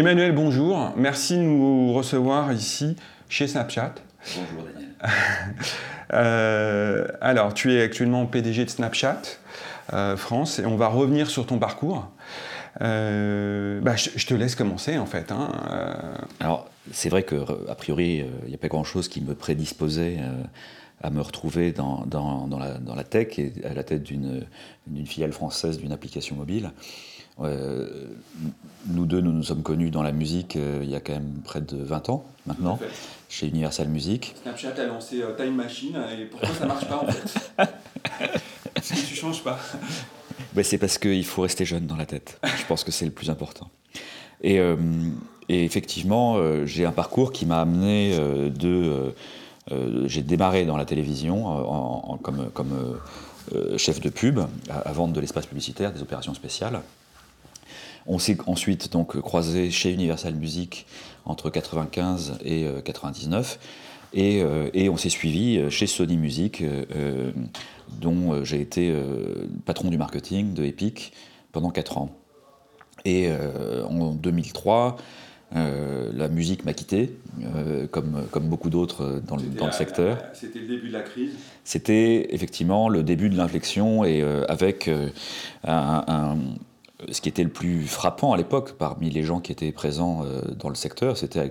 Emmanuel, bonjour. Merci de nous recevoir ici chez Snapchat. Bonjour Daniel. Euh, alors, tu es actuellement PDG de Snapchat euh, France et on va revenir sur ton parcours. Euh, bah, je, te laisse commencer en fait. Hein. Alors, c'est vrai que a priori, il n'y a pas grand-chose qui me prédisposait à me retrouver dans, dans, la, dans, la, tech et à la tête d'une filiale française d'une application mobile. Nous deux, nous nous sommes connus dans la musique il y a quand même près de 20 ans maintenant chez Universal Music. Snapchat a lancé euh, Time Machine et pourquoi ça marche pas en fait? Est-ce que tu changes pas? Ben, C'est parce qu'il faut rester jeune dans la tête. Je pense que c'est le plus important. Et, euh, effectivement, euh, j'ai un parcours qui m'a amené de. j'ai démarré dans la télévision en, comme, comme chef de pub à, vendre de l'espace publicitaire, des opérations spéciales. On s'est ensuite donc croisé chez Universal Music entre 95 et 99. Euh, et, euh, et, on s'est suivi euh, chez Sony Music, dont j'ai été patron du marketing de Epic pendant 4 ans. Et en 2003, la musique m'a quitté, comme, comme beaucoup d'autres dans, dans, le secteur. C'était le début de la crise C'était effectivement le début de l'inflexion et avec un, ce qui était le plus frappant à l'époque parmi les gens qui étaient présents euh, dans le secteur, c'était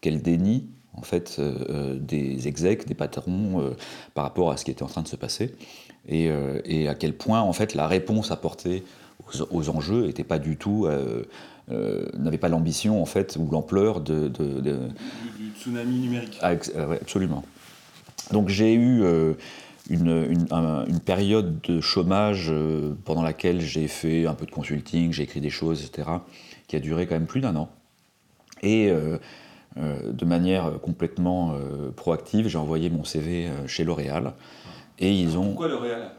quel, déni en fait euh, euh, des execs, des patrons par rapport à ce qui était en train de se passer, et, à quel point en fait la réponse apportée aux, enjeux n'était pas du tout, n'avait pas l'ambition en fait ou l'ampleur de, du, tsunami numérique. Ah, absolument. Donc j'ai eu une, une, période de chômage euh, pendant laquelle j'ai fait un peu de consulting, j'ai écrit des choses, etc., qui a duré quand même plus d'un an. Et euh, euh, de manière complètement proactive, j'ai envoyé mon CV chez L'Oréal. Et ils ont. Pourquoi L'Oréal?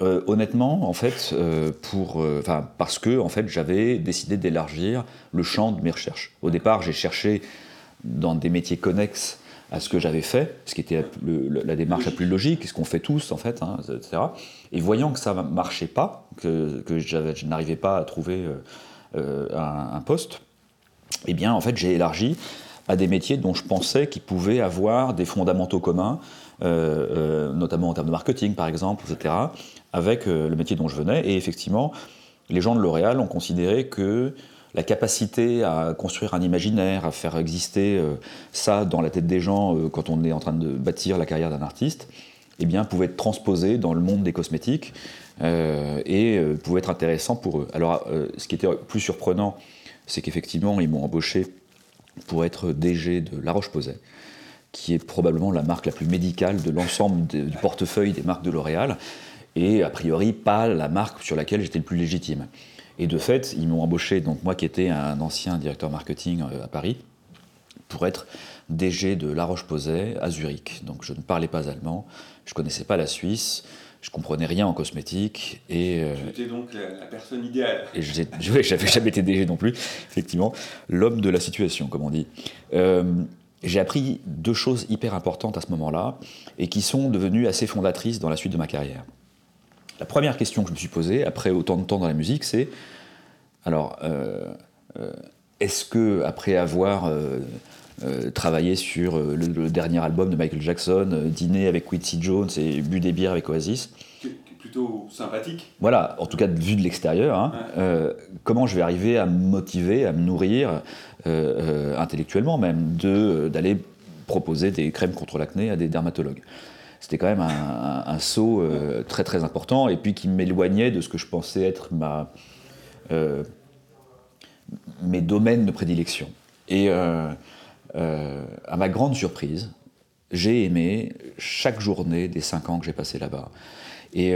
Honnêtement, en fait, pour, parce que en fait, j'avais décidé d'élargir le champ de mes recherches. Au départ, j'ai cherché dans des métiers connexes à ce que j'avais fait, ce qui était la démarche la plus logique, ce qu'on fait tous en fait, hein, etc. Et voyant que ça ne marchait pas, que, je n'arrivais pas à trouver euh, euh, un, poste, eh bien en fait j'ai élargi à des métiers dont je pensais qu'ils pouvaient avoir des fondamentaux communs, euh, notamment en termes de marketing par exemple, etc., avec le métier dont je venais. Et effectivement, les gens de L'Oréal ont considéré que la capacité à construire un imaginaire, à faire exister euh, ça dans la tête des gens euh, quand on est en train de bâtir la carrière d'un artiste, eh bien, pouvait être transposé dans le monde des cosmétiques euh, et pouvait être intéressant pour eux. Alors, ce qui était plus surprenant, c'est qu'effectivement, ils m'ont embauché pour être DG de La Roche-Posay, qui est probablement la marque la plus médicale de l'ensemble du portefeuille des marques de L'Oréal, et a priori pas la marque sur laquelle j'étais le plus légitime. Et de fait, ils m'ont embauché, donc moi qui étais un ancien directeur marketing euh, à Paris, pour être DG de La Roche-Posay à Zurich. Donc je ne parlais pas allemand, je ne connaissais pas la Suisse, je comprenais rien en cosmétique. Et, euh, tu étais donc la, personne idéale. Et je n'avais jamais été DG non plus, effectivement. L'homme de la situation, comme on dit. Euh, j'ai appris deux choses hyper importantes à ce moment-là et qui sont devenues assez fondatrices dans la suite de ma carrière. La première question que je me suis posée, après autant de temps dans la musique, c'est alors, euh, euh, est-ce que après avoir euh, travaillé sur le, dernier album de Michael Jackson, dîné avec Quincy Jones et bu des bières avec Oasis, plutôt sympathique. Voilà, en tout cas vu de l'extérieur, hein, comment je vais arriver à me motiver, à me nourrir intellectuellement même, d'aller proposer des crèmes contre l'acné à des dermatologues? C'était quand même un, saut euh, très très important et puis qui m'éloignait de ce que je pensais être euh, mes domaines de prédilection. Et euh, à ma grande surprise, j'ai aimé chaque journée des cinq ans que j'ai passé là-bas. Et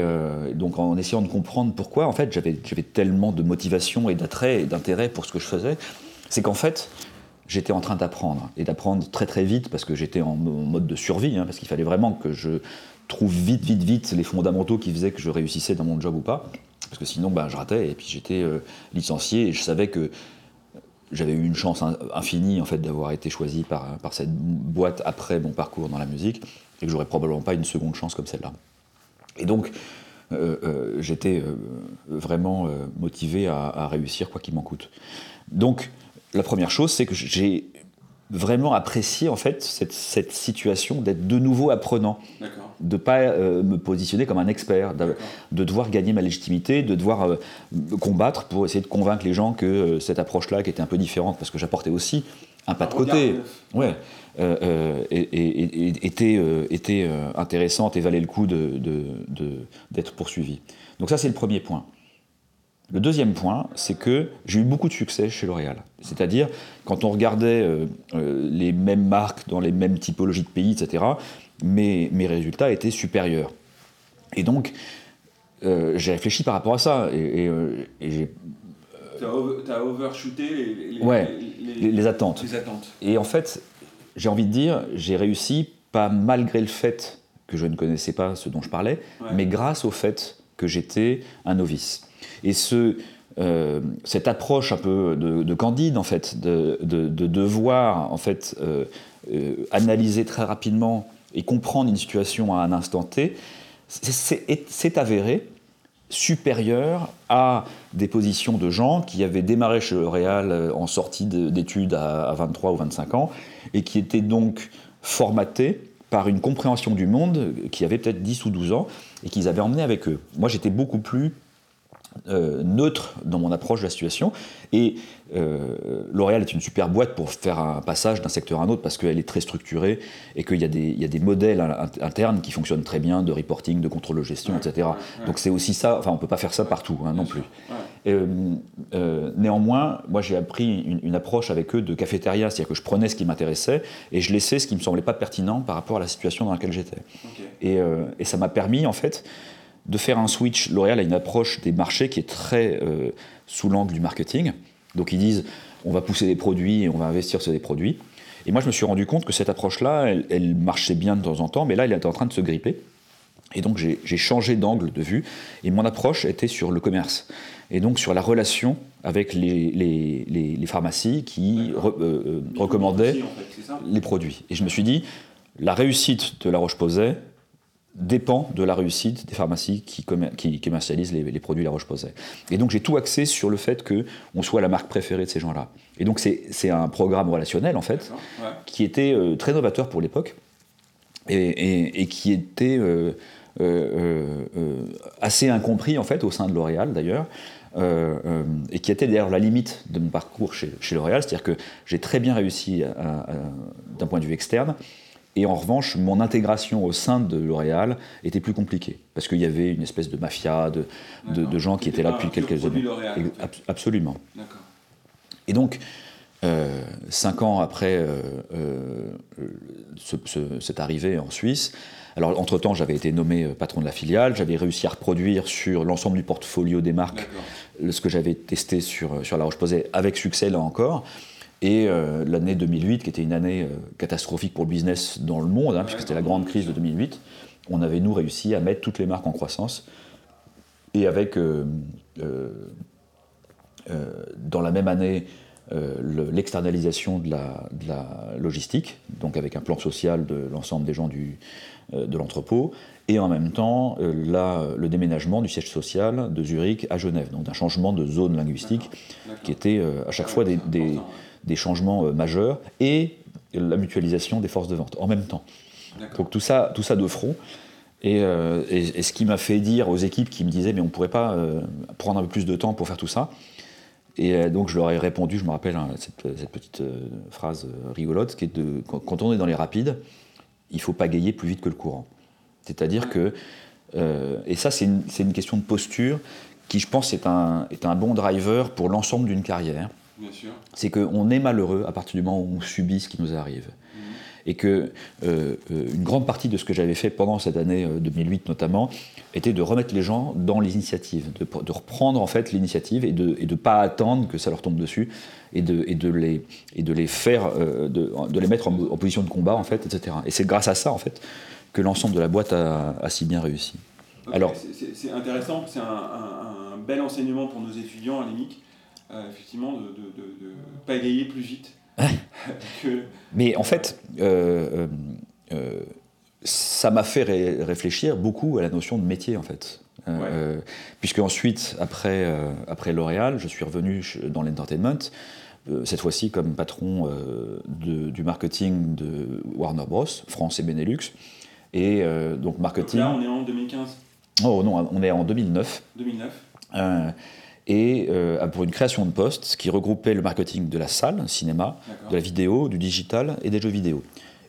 donc en essayant de comprendre pourquoi, en fait, j'avais tellement de motivation et d'attrait et d'intérêt pour ce que je faisais, c'est qu'en fait, j'étais en train d'apprendre, et d'apprendre très très vite, parce que j'étais en, mode de survie, hein, parce qu'il fallait vraiment que je trouve vite, vite, vite les fondamentaux qui faisaient que je réussissais dans mon job ou pas, parce que sinon ben, je ratais, et puis j'étais euh, licencié, et je savais que j'avais eu une chance infinie en fait d'avoir été choisi par, par cette boîte après mon parcours dans la musique, et que j'aurais probablement pas une seconde chance comme celle-là. Et donc, euh, euh, j'étais vraiment motivé à, à, réussir quoi qu'il m'en coûte. Donc, la première chose, c'est que j'ai vraiment apprécié en fait cette, cette situation d'être de nouveau apprenant, de pas euh, me positionner comme un expert, de, de, devoir gagner ma légitimité, de devoir euh, combattre pour essayer de convaincre les gens que euh, cette approche-là, qui était un peu différente, parce que j'apportais aussi un pas de côté, ouais, et, était, était intéressante et valait le coup d'être de, poursuivi. Donc ça c'est le premier point. Le deuxième point, c'est que j'ai eu beaucoup de succès chez L'Oréal. C'est-à-dire, quand on regardait euh, euh, les mêmes marques dans les mêmes typologies de pays, etc., mes, mes résultats étaient supérieurs. Et donc, euh, j'ai réfléchi par rapport à ça. Et, j'ai. T'as overshooté les, ouais, les, attentes. les attentes. Et en fait, j'ai envie de dire, j'ai réussi, pas malgré le fait que je ne connaissais pas ce dont je parlais, mais grâce au fait que j'étais un novice. Et ce, euh, cette approche un peu de, candide, en fait, de, devoir en fait, euh, euh, analyser très rapidement et comprendre une situation à un instant T, c'est avéré supérieur à des positions de gens qui avaient démarré chez L'Oréal en sortie d'études à 23 ou 25 ans et qui étaient donc formatés par une compréhension du monde qui avait peut-être 10 ou 12 ans et qu'ils avaient emmené avec eux. Moi, j'étais beaucoup plus euh, neutre dans mon approche de la situation. Et euh, L'Oréal est une super boîte pour faire un passage d'un secteur à un autre parce qu'elle est très structurée et qu'il y, y, a des modèles internes qui fonctionnent très bien de reporting, de contrôle de gestion, etc. Donc c'est aussi ça, enfin on ne peut pas faire ça partout hein, non plus. Euh, néanmoins, moi j'ai appris une, approche avec eux de cafétéria, c'est-à-dire que je prenais ce qui m'intéressait et je laissais ce qui me semblait pas pertinent par rapport à la situation dans laquelle j'étais. Et, et, ça m'a permis en fait de faire un switch. L'Oréal a une approche des marchés qui est très euh, sous l'angle du marketing. Donc ils disent on va pousser des produits et on va investir sur des produits. Et moi je me suis rendu compte que cette approche-là, elle, marchait bien de temps en temps, mais là elle était en train de se gripper. Et donc j'ai changé d'angle de vue et mon approche était sur le commerce et donc sur la relation avec les, les, pharmacies qui euh, euh, recommandaient les produits. Et je me suis dit, la réussite de La Roche-Posay, dépend de la réussite des pharmacies qui, commercialisent les, produits La Roche-Posay. Et donc j'ai tout axé sur le fait qu'on soit la marque préférée de ces gens-là. Et donc c'est un programme relationnel en fait, qui était euh, très novateur pour l'époque et, qui était euh, euh, assez incompris en fait au sein de L'Oréal d'ailleurs. et qui était d'ailleurs la limite de mon parcours chez, chez L'Oréal, c'est-à-dire que j'ai très bien réussi d'un point de vue externe et en revanche, mon intégration au sein de L'Oréal était plus compliquée, parce qu'il y avait une espèce de mafia, de, de, gens qui étaient là depuis quelques années. Absolument. Et donc, euh, cinq ans après euh, euh, cette arrivée en Suisse, alors entre-temps j'avais été nommé patron de la filiale, j'avais réussi à reproduire sur l'ensemble du portfolio des marques ce que j'avais testé sur, sur La Roche-Posay avec succès là encore. Et euh, l'année 2008, qui était une année euh, catastrophique pour le business dans le monde, hein, puisque c'était la grande crise de 2008, on avait, nous, réussi à mettre toutes les marques en croissance. Et avec, euh, dans la même année, l'externalisation de la, de la, logistique, donc avec un plan social de l'ensemble des gens du, de l'entrepôt, et en même temps le déménagement du siège social de Zurich à Genève, donc un changement de zone linguistique qui était à chaque fois des, des changements euh, majeurs et la mutualisation des forces de vente en même temps. Donc tout ça, tout ça de front. Euh, et, ce qui m'a fait dire aux équipes qui me disaient mais on ne pourrait pas euh, prendre un peu plus de temps pour faire tout ça. Et donc je leur ai répondu, je me rappelle hein, cette, petite phrase rigolote, qui est de quand on est dans les rapides, il ne faut pas gayer plus vite que le courant. C'est-à-dire que, et ça c'est une, une, question de posture qui je pense est un, est un bon driver pour l'ensemble d'une carrière c'est qu'on est malheureux à partir du moment où on subit ce qui nous arrive. Et que euh, euh, une grande partie de ce que j'avais fait pendant cette année 2008 euh, notamment était de remettre les gens dans les initiatives, de, reprendre en fait l'initiative et de ne pas attendre que ça leur tombe dessus et de, et de, les, et de les faire, de, les mettre en, position de combat en fait, etc. Et c'est grâce à ça en fait que l'ensemble de la boîte a, si bien réussi. Alors, c'est intéressant, c'est un, un, bel enseignement pour nos étudiants à l'IMIC euh, effectivement, de ne pas égayer plus vite. Mais en fait, euh, euh, ça m'a fait réfléchir beaucoup à la notion de métier, en fait. puisque ensuite, après, après L'Oréal, je suis revenu dans l'entertainment, cette fois-ci comme patron du marketing de Warner Bros, France et Benelux. Et donc marketing. là, on est en 2015. Oh non, on est en 2009. 2009 et pour une création de poste qui regroupait le marketing de la salle, cinéma, de la vidéo, du digital et des jeux vidéo.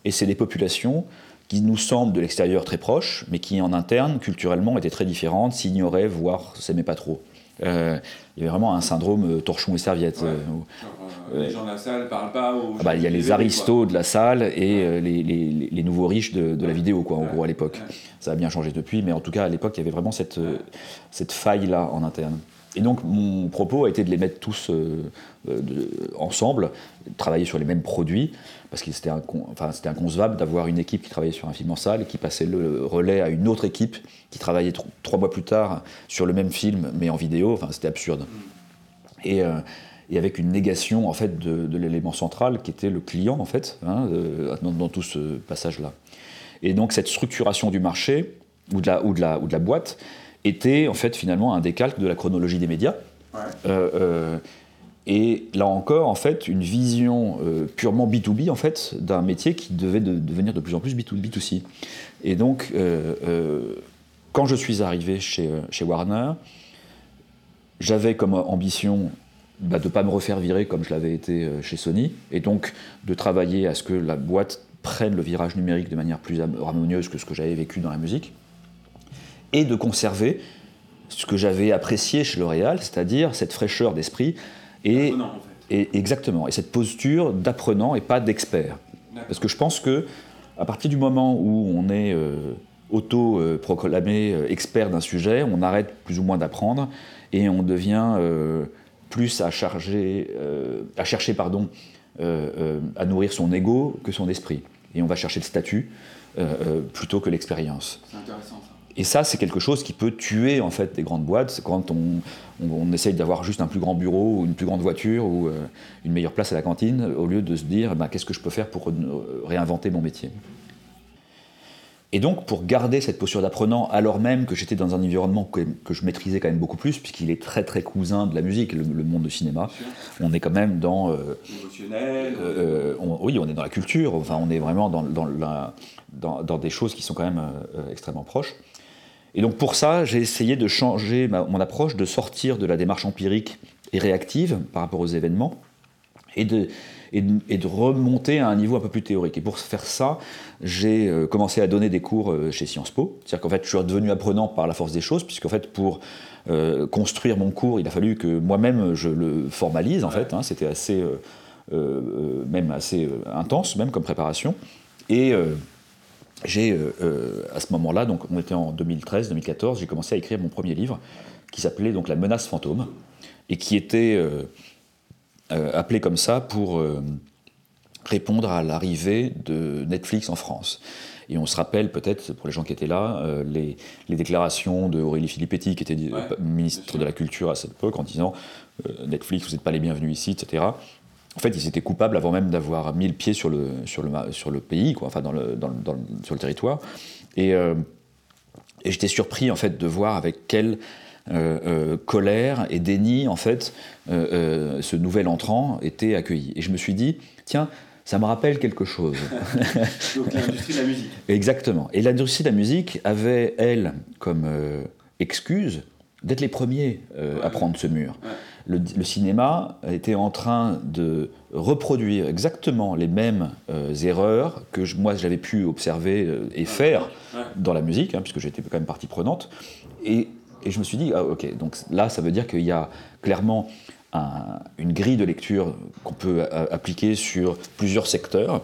Et c'est des populations qui nous semblent de l'extérieur très proches, mais qui en interne, culturellement, étaient très différentes, s'ignoraient, voire s'aimaient pas trop. Euh, il y avait vraiment un syndrome euh, torchon et serviette. Euh, les gens de la salle parlent pas aux. Ah bah, il y a les aristos de la salle et les, les, les, nouveaux riches de, de la vidéo, quoi, en gros, à l'époque. Ça a bien changé depuis, mais en tout cas, à l'époque, il y avait vraiment cette, cette faille-là en interne. Et donc, mon propos a été de les mettre tous ensemble, travailler sur les mêmes produits, parce que c'était enfin, inconcevable d'avoir une équipe qui travaillait sur un film en salle et qui passait le relais à une autre équipe qui travaillait trois mois plus tard sur le même film mais en vidéo. Enfin, c'était absurde. Et, euh, avec une négation en fait de, l'élément central qui était le client en fait hein, dans, tout ce passage-là. Et donc cette structuration du marché ou de la, ou de la, ou de la boîte était en fait finalement un décalque de la chronologie des médias. Ouais. Euh, euh, et là encore, en fait, une vision euh, purement B2B, en fait, d'un métier qui devait devenir de plus en plus B2, c Et donc, quand je suis arrivé chez, chez Warner, j'avais comme ambition bah, de ne pas me refaire virer comme je l'avais été chez Sony, et donc de travailler à ce que la boîte prenne le virage numérique de manière plus harmonieuse que ce que j'avais vécu dans la musique, et de conserver ce que j'avais apprécié chez L'Oréal, c'est-à-dire cette fraîcheur d'esprit, et, exactement. Et cette posture d'apprenant et pas d'expert. Parce que je pense que à partir du moment où on est euh, auto-proclamé euh, expert d'un sujet, on arrête plus ou moins d'apprendre et on devient euh, plus à, charger, à chercher pardon, à nourrir son ego que son esprit. Et on va chercher le statut plutôt que l'expérience. C'est intéressant ça. Et ça, c'est quelque chose qui peut tuer en fait des grandes boîtes quand on, on, essaye d'avoir juste un plus grand bureau ou une plus grande voiture ou euh, une meilleure place à la cantine au lieu de se dire bah, qu'est-ce que je peux faire pour réinventer mon métier? Et donc, pour garder cette posture d'apprenant, alors même que j'étais dans un environnement que, je maîtrisais quand même beaucoup plus, puisqu'il est très très cousin de la musique, le, monde de cinéma, on est quand même dans. Euh, Émotionnel. Euh, oui, on est dans la culture, enfin, on est vraiment dans, dans, la, dans des choses qui sont quand même extrêmement proches. Et donc pour ça, j'ai essayé de changer mon approche, de sortir de la démarche empirique et réactive par rapport aux événements, et de, remonter à un niveau un peu plus théorique. Et pour faire ça, j'ai euh, commencé à donner des cours euh, chez Sciences Po. C'est-à-dire qu'en fait, je suis devenu apprenant par la force des choses, puisqu'en fait, pour euh, construire mon cours, il a fallu que moi-même je le formalise, en fait. Hein. C'était assez, même assez intense, même comme préparation. J'ai, euh, euh, à ce moment-là, donc on était en 2013-2014, j'ai commencé à écrire mon premier livre qui s'appelait donc La menace fantôme et qui était euh, appelé comme ça pour répondre à l'arrivée de Netflix en France. Et on se rappelle peut-être, pour les gens qui étaient là, les, déclarations de Aurélie Filippetti, qui était ministre de la Culture à cette époque, en disant Netflix, vous n'êtes pas les bienvenus ici, etc. En fait, ils étaient coupables avant même d'avoir mis le pied sur le, sur le, sur le pays, quoi, enfin dans le, dans dans sur le territoire. Et, euh, et j'étais surpris en fait de voir avec quelle euh, euh, colère et déni en fait ce nouvel entrant était accueilli. Et je me suis dit, tiens, ça me rappelle quelque chose. Donc l'industrie de la musique. Exactement. Et l'industrie de la musique avait, elle, comme excuse d'être les premiers à prendre ce mur le, cinéma était en train de reproduire exactement les mêmes euh, erreurs que moi j'avais pu observer euh, et faire dans la musique, hein, puisque j'étais quand même partie prenante. Et, je me suis dit, ah, ok, donc là ça veut dire qu'il y a clairement une grille de lecture qu'on peut euh, appliquer sur plusieurs secteurs.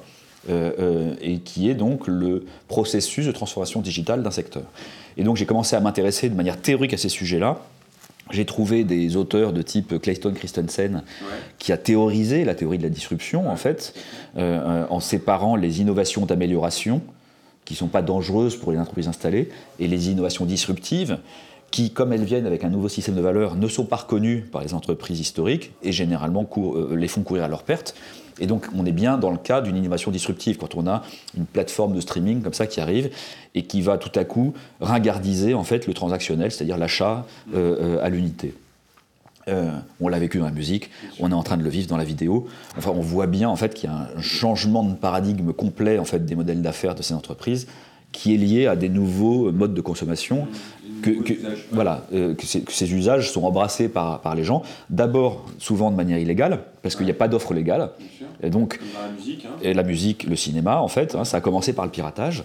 et qui est donc le processus de transformation digitale d'un secteur. Et donc j'ai commencé à m'intéresser de manière théorique à ces sujets-là, j'ai trouvé des auteurs de type Clayton Christensen qui a théorisé la théorie de la disruption, en fait, euh, euh, en séparant les innovations d'amélioration, qui ne sont pas dangereuses pour les entreprises installées, et les innovations disruptives, qui, comme elles viennent avec un nouveau système de valeurs, ne sont pas reconnues par les entreprises historiques et généralement euh, les font courir à leur perte. Et donc, on est bien dans le cas d'une innovation disruptive, quand on a une plateforme de streaming comme ça qui arrive et qui va tout à coup ringardiser en fait le transactionnel, c'est-à-dire l'achat euh, euh, à l'unité. On l'a vécu dans la musique, on est en train de le vivre dans la vidéo. Enfin, on voit bien en fait qu'il y a un changement de paradigme complet des modèles d'affaires de ces entreprises qui est lié à des nouveaux modes de consommation. Que, voilà, euh, que, ces usages sont embrassés par, par les gens, d'abord souvent de manière illégale, parce qu'il n'y a pas d'offre légale. Et donc, la musique, hein. et la musique, le cinéma, en fait, hein, ça a commencé par le piratage.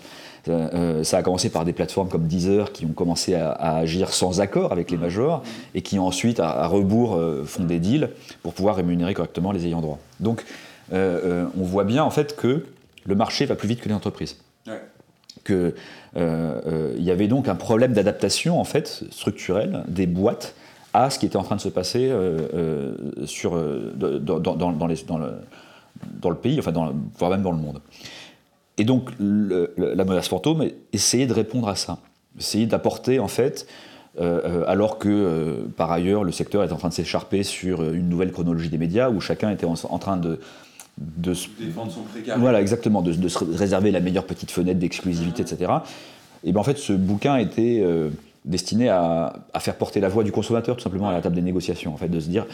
Euh, euh, ça a commencé par des plateformes comme Deezer qui ont commencé à, agir sans accord avec les majors et qui ensuite, à, rebours, font des deals pour pouvoir rémunérer correctement les ayants droit. Donc, on voit bien en fait que le marché va plus vite que les entreprises euh, euh, y avait donc un problème d'adaptation en fait structurel des boîtes à ce qui était en train de se passer euh, dans, le, pays, enfin voire même dans le monde. Et donc la menace fantôme essayait de répondre à ça, essayer d'apporter en fait, alors que par ailleurs le secteur est en train de s'écharper sur une nouvelle chronologie des médias où chacun était en train de de se défendre son précarité. Voilà, exactement, de, se réserver la meilleure petite fenêtre d'exclusivité, etc. Et bien en fait, ce bouquin était euh, destiné à, faire porter la voix du consommateur tout simplement à la table des négociations, en fait, de se dire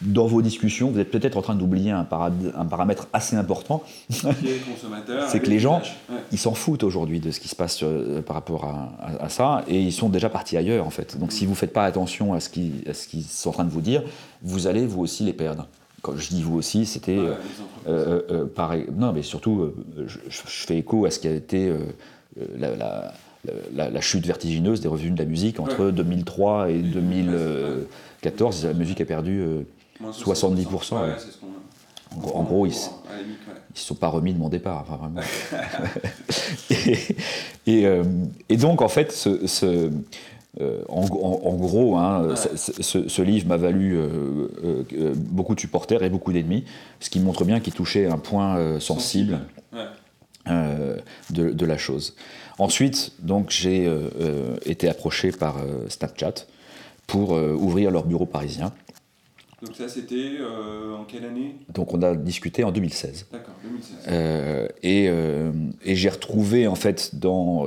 dans vos discussions, vous êtes peut-être en train d'oublier un, un, paramètre assez important. c'est que les gens, ils s'en foutent aujourd'hui de ce qui se passe euh, par rapport à, ça, et ils sont déjà partis ailleurs, en fait. Donc, si vous ne faites pas attention à ce qu'ils sont en train de vous dire, vous allez vous aussi les perdre quand je dis vous aussi, c'était euh, euh, euh, pareil. Non, mais surtout, je, fais écho à ce qui a été la, chute vertigineuse des revenus de la musique entre 2003 et 2014. La musique a perdu 70%. En, gros, ils ne se sont pas remis de mon départ, vraiment. et, donc, en fait, ce euh, en, gros, hein, ce, livre m'a valu euh, euh, beaucoup de supporters et beaucoup d'ennemis, ce qui montre bien qu'il touchait un point sensible, de, la chose. Ensuite, donc, j'ai été approché par Snapchat pour ouvrir leur bureau parisien. Donc ça, c'était en quelle année? Donc on a discuté en 2016. D'accord, 2016. et, et j'ai retrouvé en fait dans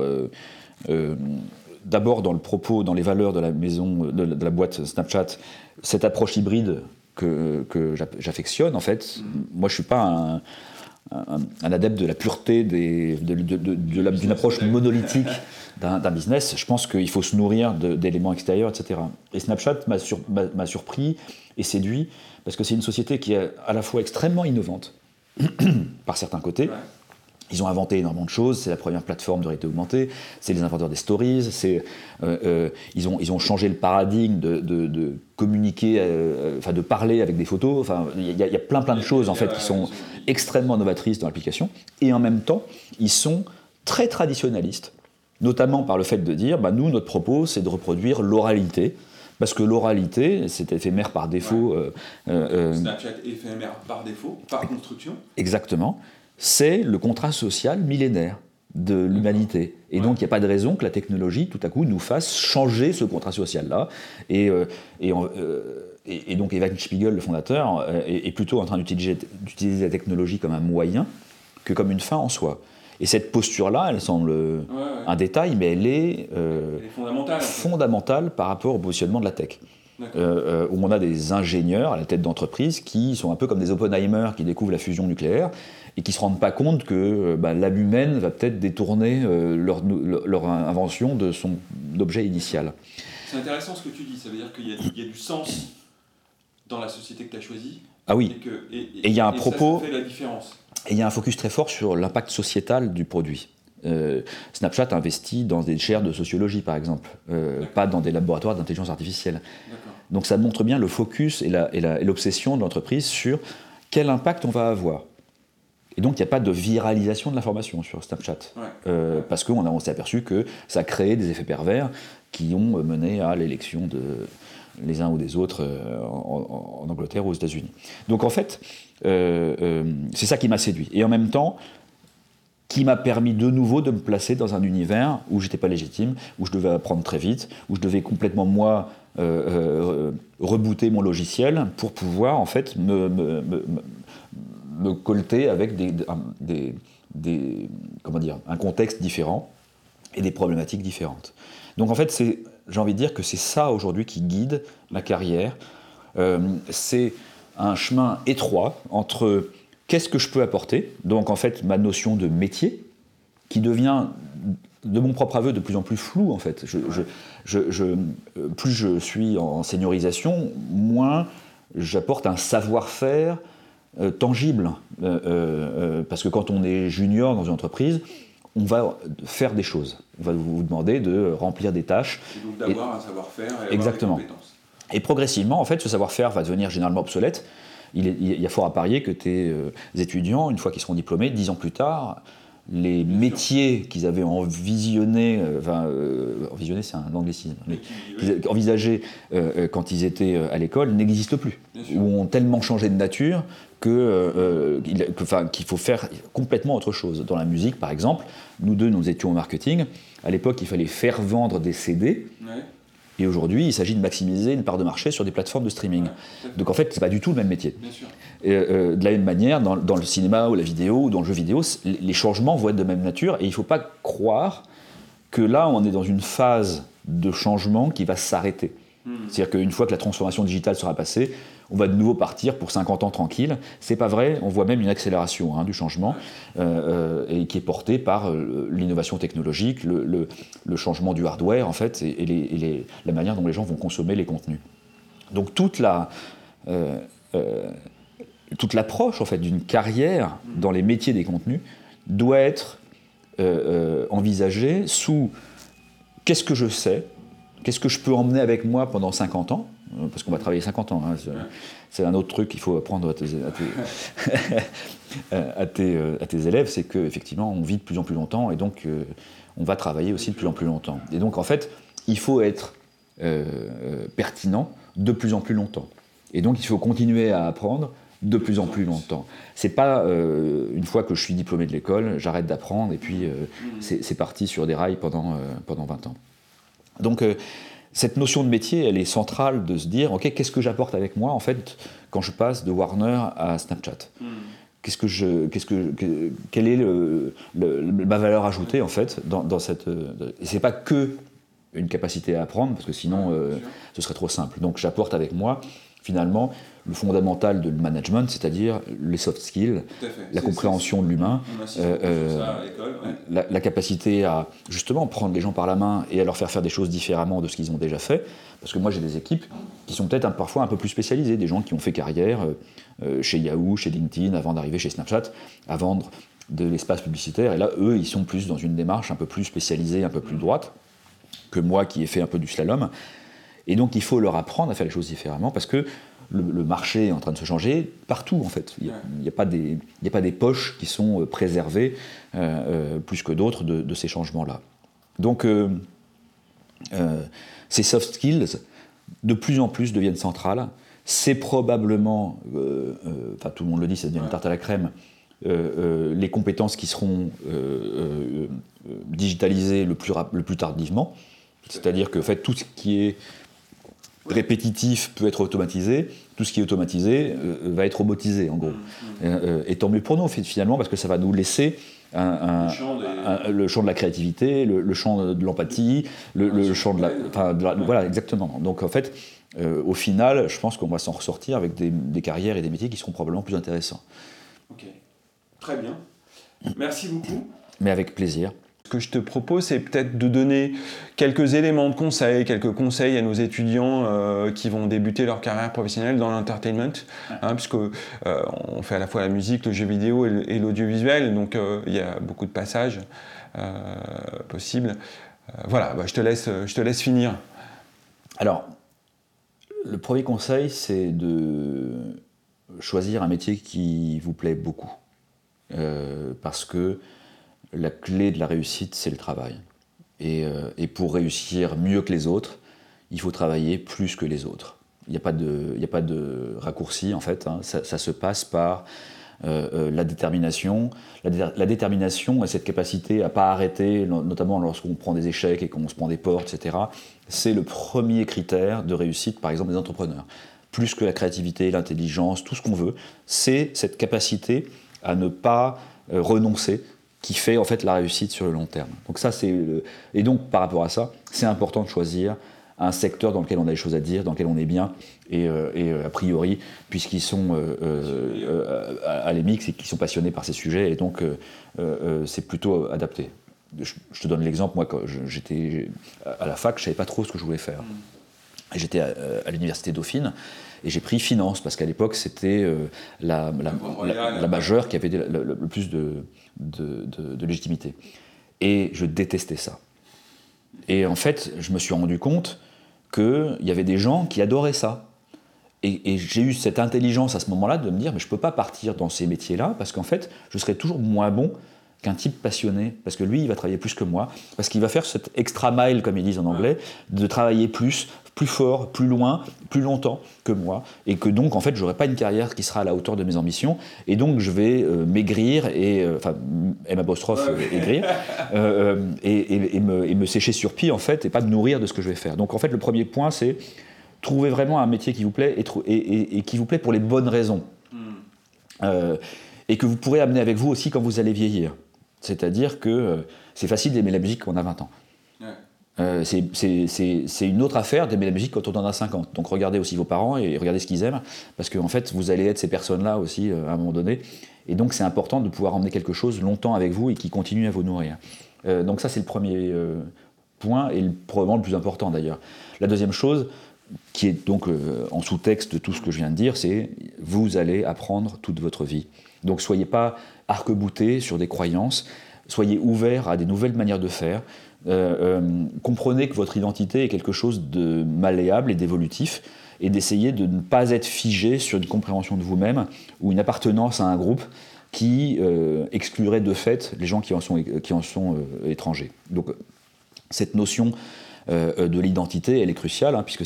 d'abord dans le propos, dans les valeurs de la maison, de, la boîte Snapchat, cette approche hybride que, j'affectionne, en fait. Moi, je suis pas un, adepte de la pureté des, d'une approche monolithique d'un, business. Je pense qu'il faut se nourrir d'éléments extérieurs, etc. Et Snapchat m'a, surpris et séduit parce que c'est une société qui est à la fois extrêmement innovante par certains côtés. Ils ont inventé énormément de choses, c'est la première plateforme de réalité augmentée, c'est les inventeurs des stories, c'est, euh, euh, ils, ont, ils ont changé le paradigme de, communiquer, euh, enfin de parler avec des photos, enfin il y, a plein plein de choses en fait qui sont extrêmement novatrices dans l'application, et en même temps ils sont très traditionnalistes, notamment par le fait de dire, bah, nous notre propos c'est de reproduire l'oralité, parce que l'oralité, c'est éphémère par défaut. Snapchat éphémère par défaut, par construction. Exactement c'est le contrat social millénaire de l'humanité. Et donc, il n'y a pas de raison que la technologie, tout à coup, nous fasse changer ce contrat social-là. Et, euh, euh, et, donc, Evan Spiegel, le fondateur, euh, est, plutôt en train d'utiliser la technologie comme un moyen que comme une fin en soi. Et cette posture-là, elle semble un détail, mais elle est, fondamentale, fondamentale, par rapport au positionnement de la tech. où on a des ingénieurs à la tête d'entreprises qui sont un peu comme des Oppenheimer qui découvrent la fusion nucléaire et qui ne se rendent pas compte que euh, bah, l'âme humaine va peut-être détourner euh, leur, leur, invention de son objet initial. C'est intéressant ce que tu dis, ça veut dire qu'il y, a du sens dans la société que tu as choisie. Ah oui, et il y a un propos. Ça, fait la différence. Et il y a un focus très fort sur l'impact sociétal du produit. Euh, Snapchat investit dans des chaires de sociologie, par exemple, pas dans des laboratoires d'intelligence artificielle. Donc ça montre bien le focus et l'obsession de l'entreprise sur quel impact on va avoir. Et donc, il n'y a pas de viralisation de l'information sur Snapchat. Euh, parce qu'on s'est aperçu que ça a créé des effets pervers qui ont mené à l'élection de les uns ou des autres euh, en, Angleterre ou aux États-Unis. Donc, en fait, euh, c'est ça qui m'a séduit. Et en même temps, qui m'a permis de nouveau de me placer dans un univers où j'étais pas légitime, où je devais apprendre très vite, où je devais complètement, moi, rebooter mon logiciel pour pouvoir, en fait, me me colter avec des, des, comment dire, un contexte différent et des problématiques différentes. Donc en fait, j'ai envie de dire que c'est ça aujourd'hui qui guide ma carrière. c'est un chemin étroit entre qu'est-ce que je peux apporter, donc en fait ma notion de métier, qui devient de mon propre aveu de plus en plus flou en fait. Je, plus je suis en seniorisation, moins j'apporte un savoir-faire euh, tangible. Euh, euh, parce que quand on est junior dans une entreprise, on va faire des choses. On va vous demander de remplir des tâches. Et donc d'avoir un savoir-faire et Exactement. des compétences. Et progressivement, en fait, ce savoir-faire va devenir généralement obsolète. Il, il, y a fort à parier que tes étudiants, une fois qu'ils seront diplômés, dix ans plus tard, les métiers qu'ils avaient envisionné, euh, enfin, euh, envisionné c'est un anglicisme, mais qu'ils envisageaient euh, quand ils étaient à l'école n'existent plus, ou ont tellement changé de nature que, qu'il faut faire complètement autre chose. Dans la musique, par exemple, nous deux, nous étions au marketing. À l'époque, il fallait faire vendre des CD. Et aujourd'hui, il s'agit de maximiser une part de marché sur des plateformes de streaming. Donc en fait, c'est pas du tout le même métier. Euh, de la même manière, dans, le cinéma ou la vidéo ou dans le jeu vidéo, les changements vont être de même nature et il ne faut pas croire que là, on est dans une phase de changement qui va s'arrêter. Hmm. C'est-à-dire qu'une fois que la transformation digitale sera passée, on va de nouveau partir pour 50 ans tranquille. C'est pas vrai, on voit même une accélération hein, du changement euh, euh, qui est portée par euh, l'innovation technologique, le, changement du hardware en fait et, la manière dont les gens vont consommer les contenus. Donc toute toute l'approche en fait d'une carrière dans les métiers des contenus doit être envisagée sous qu'est-ce que je sais, qu'est-ce que je peux emmener avec moi pendant 50 ans? Euh, parce qu'on va travailler 50 ans. Hein, c'est un autre truc qu'il faut apprendre à tes, tes, élèves, c'est qu'effectivement, on vit de plus en plus longtemps et donc euh, on va travailler aussi de plus en plus longtemps. Et donc, en fait, il faut être euh, pertinent de plus en plus longtemps. Et donc, il faut continuer à apprendre de plus en plus longtemps. C'est pas une fois que je suis diplômé de l'école, j'arrête d'apprendre et puis c'est parti sur des rails pendant, pendant 20 ans. Donc, cette notion de métier, elle est centrale de se dire, ok, qu'est-ce que j'apporte avec moi en fait quand je passe de Warner à Snapchat? Hmm. Qu'est-ce que je, qu'est-ce que, quelle est le, ma valeur ajoutée en fait dans, dans cette Et c'est pas que une capacité à apprendre parce que sinon euh, ce serait trop simple. Donc j'apporte avec moi finalement le fondamental de management, c'est-à-dire les soft skills, la compréhension de l'humain, euh, euh, la, capacité à justement prendre les gens par la main et à leur faire faire des choses différemment de ce qu'ils ont déjà fait. Parce que moi j'ai des équipes qui sont peut-être parfois un peu plus spécialisées, des gens qui ont fait carrière euh, chez Yahoo, chez LinkedIn, avant d'arriver chez Snapchat, à vendre de l'espace publicitaire. Et là, eux, ils sont plus dans une démarche un peu plus spécialisée, un peu plus droite que moi qui ai fait un peu du slalom. Et donc il faut leur apprendre à faire les choses différemment parce que le, marché est en train de se changer partout en fait. Il n'y a, pas des, a pas des poches qui sont euh, préservées euh, euh, plus que d'autres de, ces changements-là. Donc ces soft skills, de plus en plus deviennent centrales. C'est probablement, enfin tout le monde le dit, ça devient une tarte à la crème, les compétences qui seront digitalisées le plus, le plus tardivement. C'est-à-dire que fait, tout ce qui est répétitif peut être automatisé, tout ce qui est automatisé euh, va être robotisé en gros. Mm, mm. Euh, et tant mieux pour nous finalement parce que ça va nous laisser un, le, champ de la créativité, le, champ de l'empathie, le, champ de la, Voilà, exactement. Donc en fait, euh, au final, je pense qu'on va s'en ressortir avec des, des, carrières et des métiers qui seront probablement plus intéressants. Ok, très bien. Merci beaucoup. Mais avec plaisir que je te propose, c'est peut-être de donner quelques éléments de conseil, quelques conseils à nos étudiants euh, qui vont débuter leur carrière professionnelle dans l'entertainment, hein, puisque euh, on fait à la fois la musique, le jeu vidéo et l'audiovisuel, donc euh, il y a beaucoup de passages possibles. voilà, bah, je, te laisse, je te laisse finir. Alors, le premier conseil, c'est de choisir un métier qui vous plaît beaucoup, parce que la clé de la réussite, c'est le travail. Euh, et, pour réussir mieux que les autres, il faut travailler plus que les autres. Il n'y a, pas de, raccourci, en fait. Hein. Ça, se passe par euh, euh, la détermination. La, détermination et cette capacité à pas arrêter, notamment lorsqu'on prend des échecs et qu'on se prend des portes, etc., c'est le premier critère de réussite, par exemple, des entrepreneurs. Plus que la créativité, l'intelligence, tout ce qu'on veut, c'est cette capacité à ne pas renoncer qui fait en fait la réussite sur le long terme. Donc ça c'est et donc par rapport à ça, c'est important de choisir un secteur dans lequel on a des choses à dire, dans lequel on est bien, et, a priori, puisqu'ils sont à, l'EMIX et qu'ils sont passionnés par ces sujets, et donc c'est plutôt adapté. Je, te donne l'exemple, moi, quand j'étais à la fac, je ne savais pas trop ce que je voulais faire. J'étais à l'université Dauphine, et j'ai pris finance, parce qu'à l'époque, c'était euh, la, la, majeure qui avait le, plus de, de, légitimité. Et je détestais ça. Et en fait, je me suis rendu compte qu'il y avait des gens qui adoraient ça. Et, et j'ai eu cette intelligence à ce moment-là de me dire, mais je ne peux pas partir dans ces métiers-là, parce qu'en fait, je serais toujours moins bon qu'un type passionné, parce que lui, il va travailler plus que moi, parce qu'il va faire cette extra mile, comme ils disent en anglais, de travailler plus, plus fort, plus loin, plus longtemps que moi, et que donc, en fait, j'aurai pas une carrière qui sera à la hauteur de mes ambitions, et donc je vais euh, maigrir, et, euh, enfin, M apostrophe, aigrir, euh, et, me, sécher sur pied, en fait, et pas me nourrir de ce que je vais faire. Donc, en fait, le premier point, c'est trouver vraiment un métier qui vous plaît, et, qui vous plaît pour les bonnes raisons. Hmm. et que vous pourrez amener avec vous aussi quand vous allez vieillir. C'est-à-dire que euh, c'est facile d'aimer la musique quand on a 20 ans. Euh, c'est une autre affaire d'aimer la musique quand on en a 50. Donc regardez aussi vos parents et regardez ce qu'ils aiment, parce qu'en fait, vous allez être ces personnes-là aussi euh, à un moment donné. Et donc c'est important de pouvoir emmener quelque chose longtemps avec vous et qui continue à vous nourrir. donc ça, c'est le premier point et probablement le plus important d'ailleurs. La deuxième chose, qui est donc en sous-texte de tout ce que je viens de dire, c'est vous allez apprendre toute votre vie. Donc soyez pas arc-boutés sur des croyances, soyez ouverts à des nouvelles manières de faire. Euh, euh, comprenez que votre identité est quelque chose de malléable et d'évolutif et d'essayer de ne pas être figé sur une compréhension de vous-même ou une appartenance à un groupe qui euh, exclurait de fait les gens qui en sont, étrangers. Donc cette notion de l'identité, elle est cruciale, hein, puisque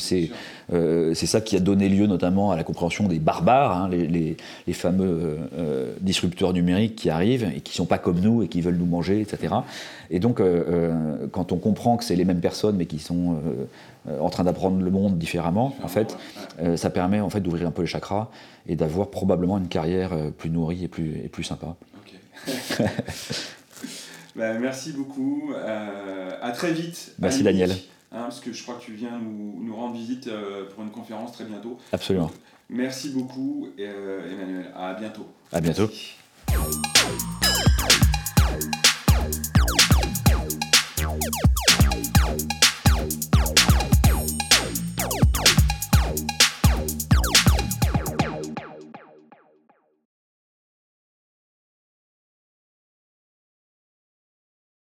euh, c'est ça qui a donné lieu notamment à la compréhension des barbares, hein, les, fameux disrupteurs numériques qui arrivent et qui ne sont pas comme nous et qui veulent nous manger, etc. Et donc, quand on comprend que c'est les mêmes personnes, mais qui sont en train d'apprendre le monde différemment, en fait, ça permet en fait d'ouvrir un peu les chakras et d'avoir probablement une carrière plus nourrie et plus, et plus sympa. Bah, merci beaucoup. Euh, à très vite. Merci Daniel. Hein, parce que je crois que tu viens nous, nous rendre visite euh, pour une conférence très bientôt. Absolument. Merci beaucoup euh, Emmanuel. À bientôt. À bientôt.